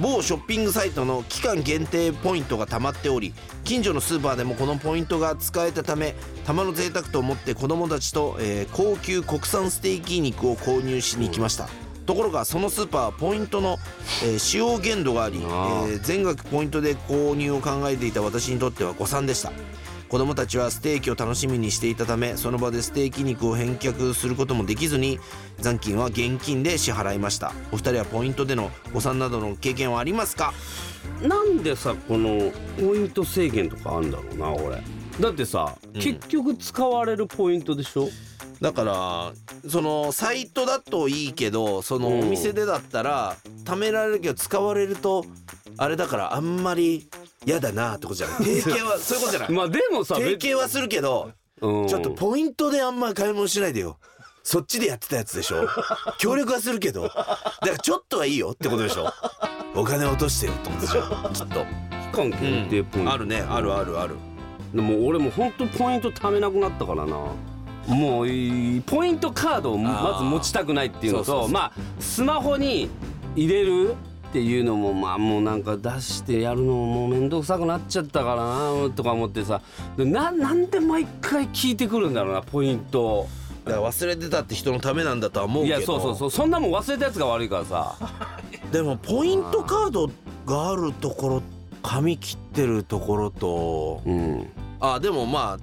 某ショッピングサイトの期間限定ポイントが貯まっており近所のスーパーでもこのポイントが使えたためたまの贅沢と思って子供たちと、えー高級国産ステーキ肉を購入しに行きました、ところがそのスーパーはポイントの、えー使用限度があり、えー全額ポイントで購入を考えていた私にとっては誤算でした子供たちはステーキを楽しみにしていたためその場でステーキ肉を返却することもできずに残金は現金で支払いました。お二人はポイントでの誤算などの経験はありますか？なんでさこのポイント制限とかあんだろうな俺だってさ、結局使われるポイントでしょ？だからそのサイトだといいけどそのうん。お店でだったら貯められるけど使われるとあれだからあんまり嫌だなってことじゃない。提携はそういうことじゃない。まあでもさ提携はするけどうん。ちょっとポイントであんま買い物しないでよ。そっちでやってたやつでしょ。協力はするけど。だからちょっとはいいよってことでしょ。お金落としてよってことでしょ。きっと、期間限定ポイント、あるね。あるあるある。でも俺もほんとポイント貯めなくなったからな。もういいポイントカードをまず持ちたくないっていうのそうそうそう。とまあスマホに入れるっていうのもまあもうなんか出してやるのももう面倒くさくなっちゃったからなとか思ってさ。でななんで毎回聞いてくるんだろうなポイントだから忘れてたって人のためなんだとは思ういけど。やそうそうそうそんなもん忘れたやつが悪いからさ。でもポイントカードがあるところ紙切ってるところと。うん。あでもま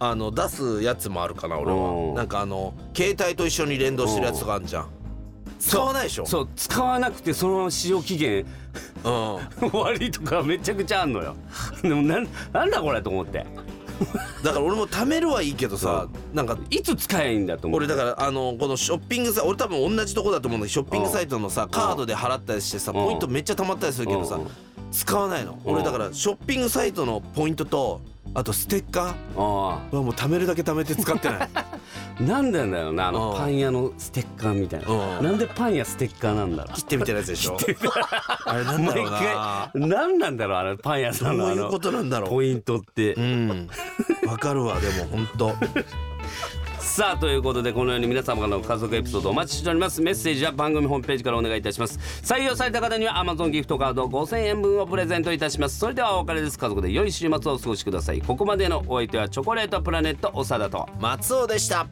ああの出すやつもあるかな俺うん。はなんかあの携帯と一緒に連動してるやつとかあるじゃん使わないでしょ。そう使わなくてそのまま使用期限。うん。終わりとかめちゃくちゃあんのよ。でもなんなんだこれと思って。だから俺も貯めるはいいけどさなんかいつ使えばいいんだと思って俺だからあのこのショッピングサ俺多分同じとこだと思うんだけどショッピングサイトのさカードで払ったりしてさうん。ポイントめっちゃ貯まったりするけどさうん。使わないの。うん。俺だからショッピングサイトのポイントとあとステッカーあはもう貯めるだけ貯めて使ってない。あなんでなんだよなあのうん。パン屋のステッカーみたいな。うん。なんでパン屋ステッカーなんだろ切ってみたいなやつでしょ？あれなんだろうな。毎回なんなんだろうあれパン屋さんのあのポイントって。うん。わかるわでも本当さあということでこのように皆様からの家族エピソードお待ちしております。メッセージは番組ホームページからお願いいたします。採用された方には Amazon ギフトカード5000円分をプレゼントいたします。それではお別れです。家族で良い週末をお過ごしください。ここまでのお相手はチョコレートプラネット長田と。松尾でした。